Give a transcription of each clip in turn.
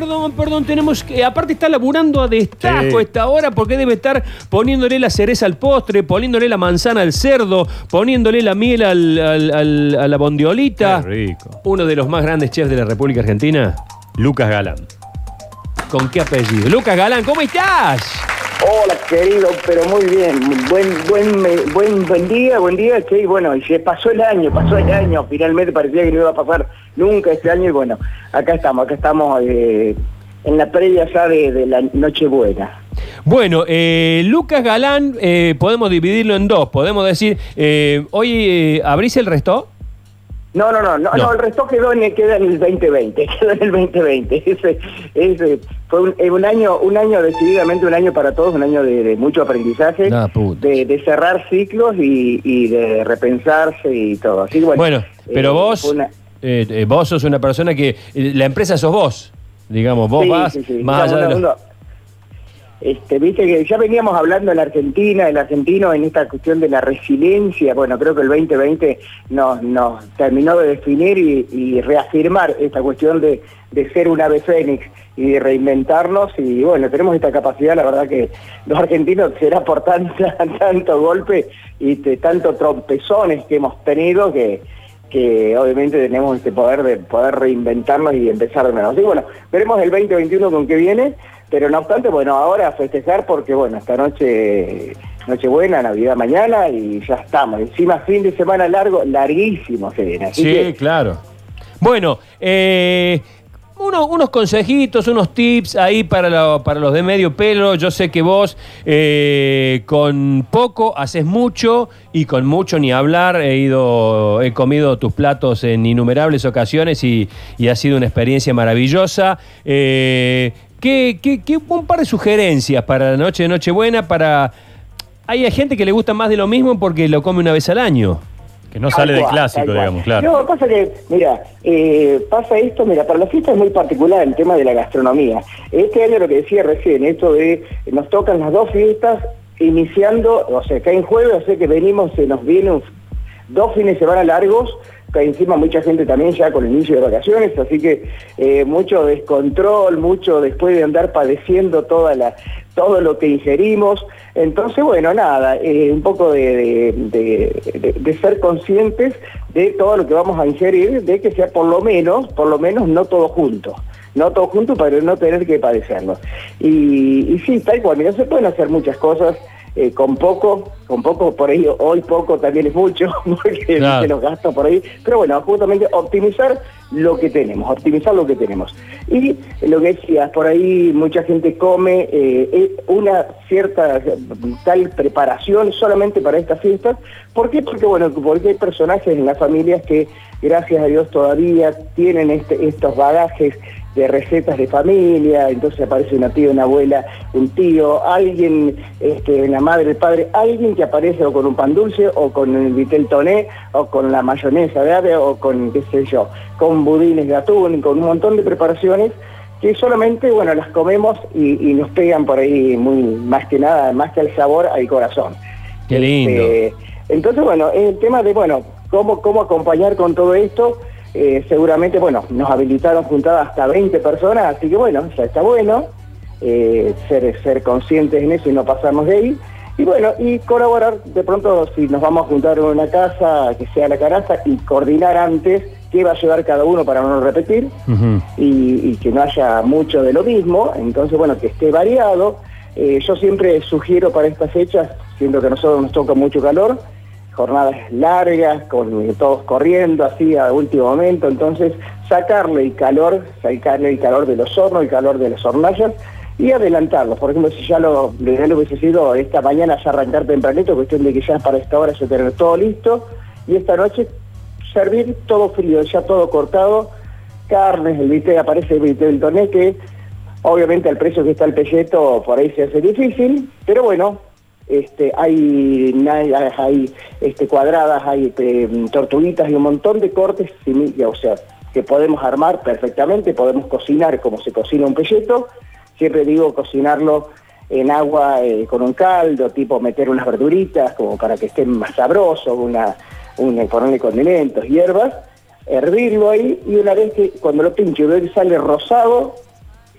perdón, perdón, tenemos que. Aparte está laburando a destajo Sí. esta hora porque debe estar poniéndole la cereza al postre, poniéndole la manzana al cerdo, poniéndole la miel al- al- al- a la bondiolita. Qué rico. Uno de los más grandes chefs de la República Argentina. Lucas Galán. ¿Con qué apellido? Lucas Galán, ¿cómo estás? Hola, querido, pero muy bien. Buen, buen, buen, buen día, buen día. Y bueno, y se pasó el año, pasó el año. Finalmente parecía que no iba a pasar nunca este año. Y bueno, acá estamos, acá estamos eh, en la previa ya de, la Nochebuena. Bueno, eh, Lucas Galán, eh, podemos dividirlo en dos. Podemos decir, eh, hoy abrís el resto. No, no, no, no, No. el resto quedó en, queda en el 2020, quedó en el 2020. Ese, ese fue un, eh, un año, un año decididamente un año para todos, un año de, de mucho aprendizaje, Ah, de, de cerrar ciclos y, y de repensarse y todo. Así bueno, Bueno, pero eh, vos, una- eh, vos sos una persona que eh, la empresa sos vos, digamos, vos Sí, vas sí, sí. más allá de uno- los- uno- este, viste que ya veníamos hablando en la Argentina, el argentino en esta cuestión de la resiliencia, bueno, creo que el 2020 nos, nos terminó de definir y, y reafirmar esta cuestión de, de ser un ave fénix y de reinventarnos y bueno, tenemos esta capacidad, la verdad que los argentinos será por tanta, tanto golpe y de tanto trompezones que hemos tenido que, que obviamente tenemos este poder de poder reinventarnos y empezar de. Así que bueno, veremos el 2021 con qué viene, pero no obstante, bueno, ahora a festejar porque bueno, esta noche, Nochebuena, Navidad mañana y ya estamos. Encima fin de semana largo, larguísimo se viene. Así Sí, que claro. Bueno, eh, uno- unos consejitos, unos tips ahí para, lo- para los de medio pelo. Yo sé que vos eh, con poco haces mucho y con mucho ni hablar. He ido, he comido tus platos en innumerables ocasiones y, y ha sido una experiencia maravillosa. Eh, ¿qué, qué- qué- un par de sugerencias para la noche de Nochebuena para... Hay gente que le gusta más de lo mismo porque lo come una vez al año. Que no sale del clásico, digamos, claro. No, pasa que, mira, eh, pasa esto, mira, para la fiesta es muy particular el tema de la gastronomía. Este año lo que decía recién, esto de nos tocan las dos fiestas iniciando, o sea, que en jueves, o sea que venimos, se nos vienen dos fines de semana largos, encima mucha gente también ya con el inicio de vacaciones, así que eh, mucho descontrol, mucho después de andar padeciendo toda la, todo lo que ingerimos. Entonces, bueno, nada, eh, un poco de, de- ser conscientes de todo lo que vamos a ingerir, de que sea por lo menos, por lo menos no todo junto. No todo junto para no tener que padecerlo. Y, y sí, tal cual, mira, se pueden hacer muchas cosas eh, con poco, con poco por ahí, hoy poco también es mucho, porque Claro. se los gastos por ahí, pero bueno, justamente optimizar lo que tenemos, optimizar lo que tenemos. Y lo que decías, por ahí mucha gente come eh, eh, una cierta tal preparación solamente para estas fiestas. ¿Por qué? Porque bueno, porque hay personajes en las familias que gracias a Dios todavía tienen este, estos bagajes de recetas de familia, entonces aparece una tía, una abuela, un tío, alguien, este, la madre, el padre, alguien que aparece o con un pan dulce, o con el vitel toné, o con la mayonesa de ave, o con, qué sé yo, con budines de atún, con un montón de preparaciones que solamente, bueno, las comemos y, y nos pegan por ahí muy, más que nada, más que al sabor, al corazón. Qué lindo. Este, entonces, bueno, el tema de, bueno, cómo, cómo acompañar con todo esto, eh, seguramente, bueno, nos habilitaron juntadas hasta 20 personas, así que bueno, ya está bueno eh, ser, ser conscientes en eso y no pasarnos de ahí. Y bueno, y colaborar de pronto si nos vamos a juntar en una casa, que sea la canasta, y coordinar antes qué va a llevar cada uno para no repetir y que no haya mucho de lo mismo, entonces bueno, que esté variado. Eh, yo siempre sugiero para estas fechas, siendo que a nosotros nos toca mucho calor, jornadas largas, con todos corriendo así a último momento, entonces sacarle el calor, sacarle el calor de los hornos, el calor de las hornallas y adelantarlo. Por ejemplo, si ya lo, lo hubiese sido esta mañana ya arrancar tempranito, cuestión de que ya para esta hora ya tener todo listo, y esta noche servir todo frío, ya todo cortado, carnes, el viste, aparece el viste del toné que obviamente al precio que está el pelleto por ahí se hace difícil, pero bueno, este, hay, hay este, cuadradas, hay eh, tortuguitas y un montón de cortes, o sea, que podemos armar perfectamente, podemos cocinar como se cocina un pelleto, siempre digo cocinarlo en agua eh, con un caldo, tipo meter unas verduritas como para que estén más sabrosos, una, una, ponerle condimentos, hierbas, hervirlo ahí y una vez que cuando lo que sale rosado,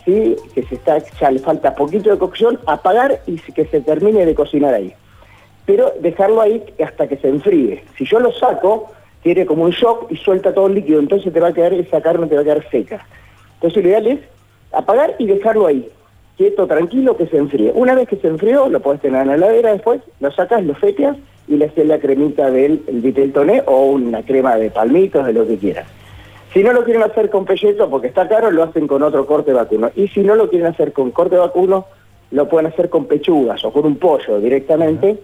que se está, ya le falta poquito de cocción, apagar y que se termine de cocinar ahí. Pero dejarlo ahí hasta que se enfríe. Si yo lo saco, tiene como un shock y suelta todo el líquido, entonces te va a quedar, esa carne te va a quedar seca. Entonces lo ideal es apagar y dejarlo ahí, quieto, tranquilo, que se enfríe. Una vez que se enfrió, lo puedes tener en la heladera después, lo sacas, lo feteas y le haces la cremita del vitel toné o una crema de palmitos, de lo que quieras. Si no lo quieren hacer con pelleto porque está caro, lo hacen con otro corte vacuno. Y si no lo quieren hacer con corte vacuno, lo pueden hacer con pechugas o con un pollo directamente.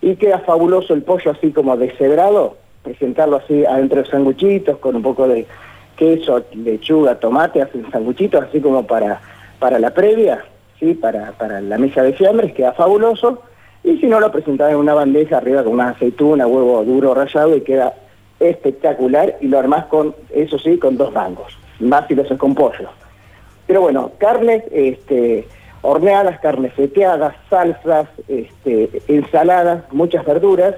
Y queda fabuloso el pollo así como deshebrado, presentarlo así adentro de sanguchitos con un poco de queso, lechuga, tomate, hacen sanguchitos así como para, para la previa, ¿sí? para, para la mesa de fiambres, queda fabuloso. Y si no, lo presentan en una bandeja arriba con una aceituna, huevo duro rallado y queda espectacular y lo armás con, eso sí, con dos mangos, más si lo haces con pollo. Pero bueno, carnes este, horneadas, carnes feteadas, salsas, este, ensaladas, muchas verduras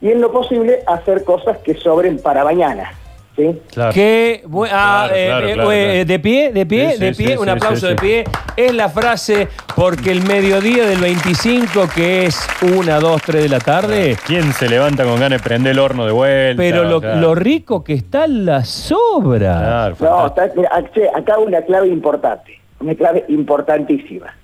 y en lo posible hacer cosas que sobren para mañana. ¿Sí? Claro. Que, ah, Claro, eh, claro, eh, claro, eh, claro. de pie, de pie, Sí, de pie, sí, un sí, aplauso sí, de sí. pie. Es la frase porque el mediodía del 25, que es una, dos, tres de la tarde, ¿Quién se levanta con ganas de prender el horno de vuelta? pero lo, Claro. lo rico que está la sobra. Claro, No, está- mira, acá una clave importante, una clave importantísima.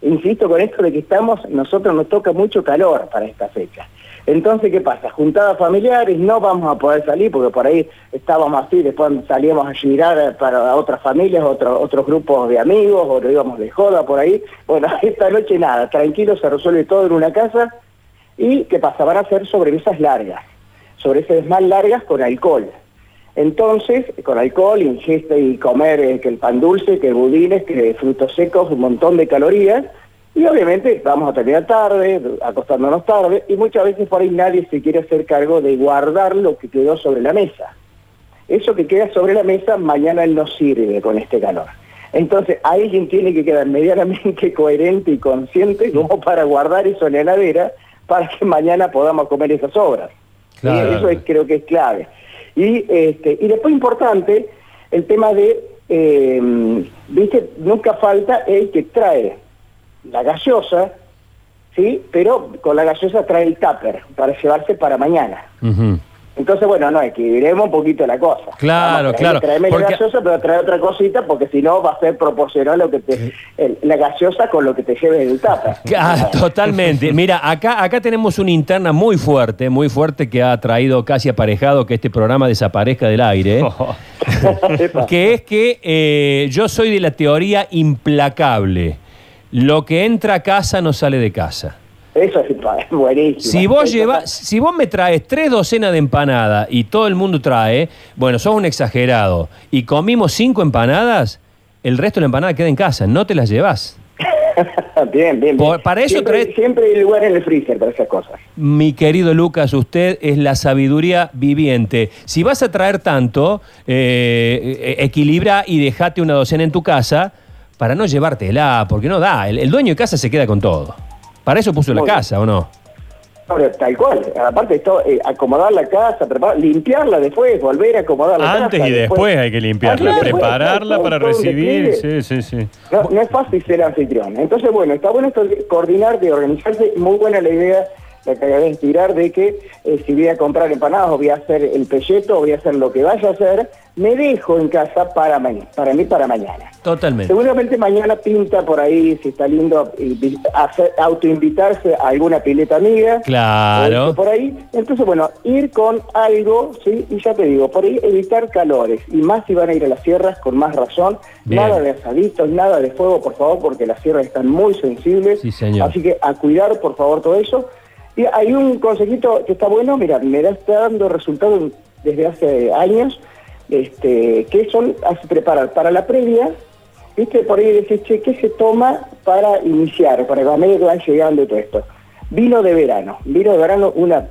Insisto con esto de que estamos, nosotros nos toca mucho calor para esta fecha. Entonces, ¿qué pasa? Juntadas familiares, no vamos a poder salir porque por ahí estábamos así, después salíamos a girar para otras familias, otros grupos de amigos, o nos íbamos de joda por ahí. Bueno, esta noche nada, tranquilo, se resuelve todo en una casa. ¿Y qué pasa? Van a ser sobremesas largas, sobremesas más largas con alcohol. Entonces, con alcohol, ingesta y comer eh, que el pan dulce, que budines, que frutos secos, un montón de calorías. Y obviamente vamos a terminar tarde, acostándonos tarde, y muchas veces por ahí nadie se quiere hacer cargo de guardar lo que quedó sobre la mesa. Eso que queda sobre la mesa mañana no sirve con este calor. Entonces alguien tiene que quedar medianamente coherente y consciente como para guardar eso en la heladera para que mañana podamos comer esas obras. Claro. Eso es- creo que es clave. Y, este, y después importante, el tema de, eh, viste, nunca falta el que trae la gaseosa, ¿sí? Pero con la gaseosa trae el tupper para llevarse para mañana. Entonces, bueno, no, equilibremos un poquito la cosa. Claro, Vamos, traeme- claro, Traeme porque- la gaseosa, pero trae otra cosita, porque si no va a ser proporcional lo que te, el- la gaseosa con lo que te lleves tupper. Ah, totalmente. Mira, acá, acá tenemos una interna muy fuerte, muy fuerte que ha traído casi aparejado que este programa desaparezca del aire. Que es que eh, yo soy de la teoría implacable. Lo que entra a casa no sale de casa. Eso es buenísimo. Si vos está- si vos me traes tres docenas de empanadas y todo el mundo trae, bueno, sos un exagerado, y comimos cinco empanadas, el resto de la empanada queda en casa, no te las llevas. bien, bien, bien. Por- para eso siempre, trae- siempre hay lugar en el freezer para esas cosas. Mi querido Lucas, usted es la sabiduría viviente. Si vas a traer tanto, eh, eh, equilibra y dejate una docena en tu casa para no llevártela, porque no da. El, el dueño de casa se queda con todo. Para eso puso la Muy bien. casa, ¿o no? Tal cual. Aparte de todo, eh, acomodar la casa, preparar, limpiarla después, volver a acomodar la Antes casa. y después hay que limpiarla, después, prepararla para recibir. Sí, sí, sí. No, no es fácil ser anfitrión. Entonces, bueno, está bueno esto de coordinar, de organizarse. Muy buena la idea, la que acabé de inspirar, de que eh, si voy a comprar empanadas o voy a hacer el pelleto o voy a hacer lo que vaya a hacer, me dejo en casa para, ma- para mí para mañana. Totalmente. Seguramente mañana pinta por ahí, si está lindo, hacer, autoinvitarse a alguna pileta amiga. Claro. Por ahí. Entonces, bueno, ir con algo, ¿sí? Y ya te digo, por ahí evitar calores. Y más si van a ir a las sierras, con más razón. Bien. Nada de asaditos, nada de fuego, por favor, porque las sierras están muy sensibles. Sí, señor. Así que a cuidar, por favor, todo eso. Y hay un consejito que está bueno, mira, me está dando resultados desde hace años, este, que son preparar para la previa, viste, por ahí decís, che, ¿qué se toma para iniciar, para que a van llegando y todo esto? Vino de verano, vino de verano, una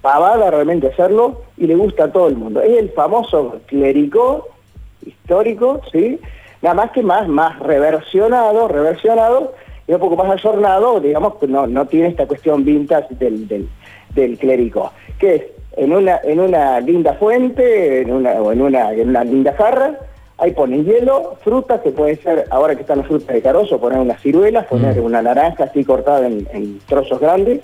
pavada realmente hacerlo, y le gusta a todo el mundo. Es el famoso clericó histórico, ¿sí? Nada más que más, más reversionado, reversionado, y un poco más ayornado, digamos que no, no tiene esta cuestión vintage del, del, del clérigo, que es en una, en una linda fuente, en una, o en una, en una linda jarra, Ahí ponen hielo, fruta, que puede ser, ahora que están las frutas de carozo, poner unas ciruelas, poner Mm. una naranja así cortada en, en trozos grandes.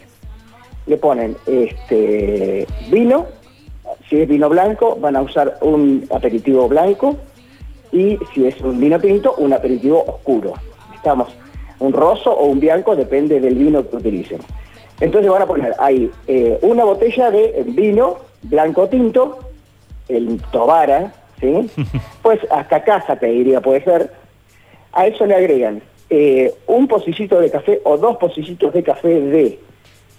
Le ponen este vino, si es vino blanco, van a usar un aperitivo blanco y si es un vino tinto, un aperitivo oscuro. Estamos, un roso o un blanco, depende del vino que utilicen. Entonces van a poner ahí eh, una botella de vino blanco tinto, el Tobara, ¿sí? Pues hasta casa te diría, puede ser. A eso le agregan eh, un pocillito de café o dos pocillitos de café de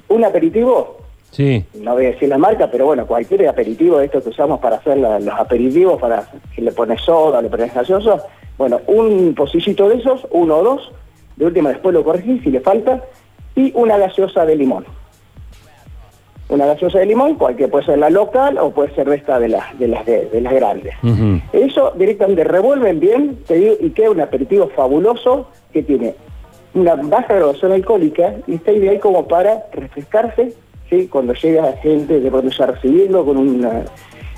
un aperitivo, Sí. no voy a decir la marca, pero bueno, cualquier aperitivo de estos que usamos para hacer la- los aperitivos, para que le pones soda, le pones gaseoso, bueno, un pocillito de esos, uno o dos, de última después lo corregís si le falta, y una gaseosa de limón. Una gaseosa de limón, cualquier puede ser la local o puede ser esta de las de las de, de las grandes. Eso directamente revuelven bien te digo, y queda un aperitivo fabuloso que tiene una baja graduación alcohólica y está ideal como para refrescarse ¿sí? cuando llega gente de pronto ya recibiendo con una,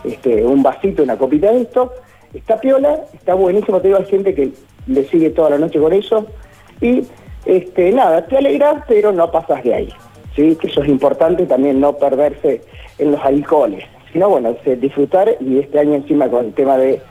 este, un vasito, una copita de esto. Está piola, está buenísimo, te digo, hay gente que le sigue toda la noche con eso y este, nada, te alegra, pero no pasas de ahí. ¿sí? Que eso es importante también no perderse en los alcoholes, sino bueno, disfrutar y este año encima con el tema de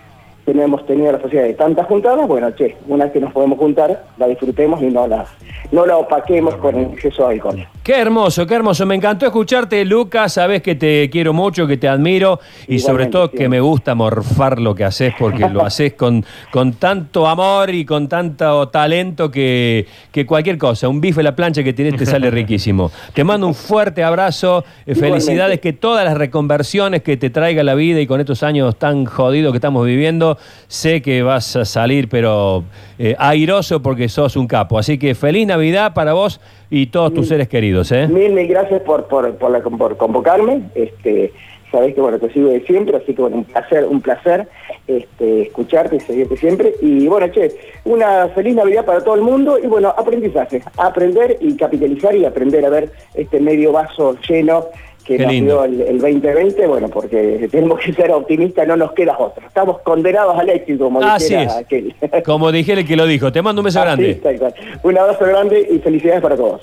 que no hemos tenido la posibilidad de tantas juntadas, bueno, che, una vez que nos podemos juntar, la disfrutemos y no la, no la opaquemos con el exceso de alcohol. Qué hermoso, qué hermoso. Me encantó escucharte, Lucas. Sabes que te quiero mucho, que te admiro y sobre todo sí. que me gusta morfar lo que haces porque lo haces con, con tanto amor y con tanto talento que, que cualquier cosa, un bife a la plancha que tienes te sale riquísimo. Te mando un fuerte abrazo, Igualmente. felicidades, que todas las reconversiones que te traiga la vida y con estos años tan jodidos que estamos viviendo, sé que vas a salir pero eh, airoso porque sos un capo. Así que feliz Navidad para vos y todos tus seres queridos. ¿eh? Mil, mil gracias por, por, por, la- por convocarme. Este, sabés que bueno, te sigo de siempre, así que bueno, un placer, un placer este, escucharte y seguirte siempre. Y bueno, che, una feliz Navidad para todo el mundo y bueno, aprendizaje, aprender y capitalizar y aprender a ver este medio vaso lleno que Qué el, el 2020, bueno, porque tenemos que ser optimistas, no nos queda otra. Estamos condenados al éxito, como Así dijera es. aquel. Como dije el que lo dijo. Te mando un beso Así, grande. Un abrazo grande y felicidades para todos.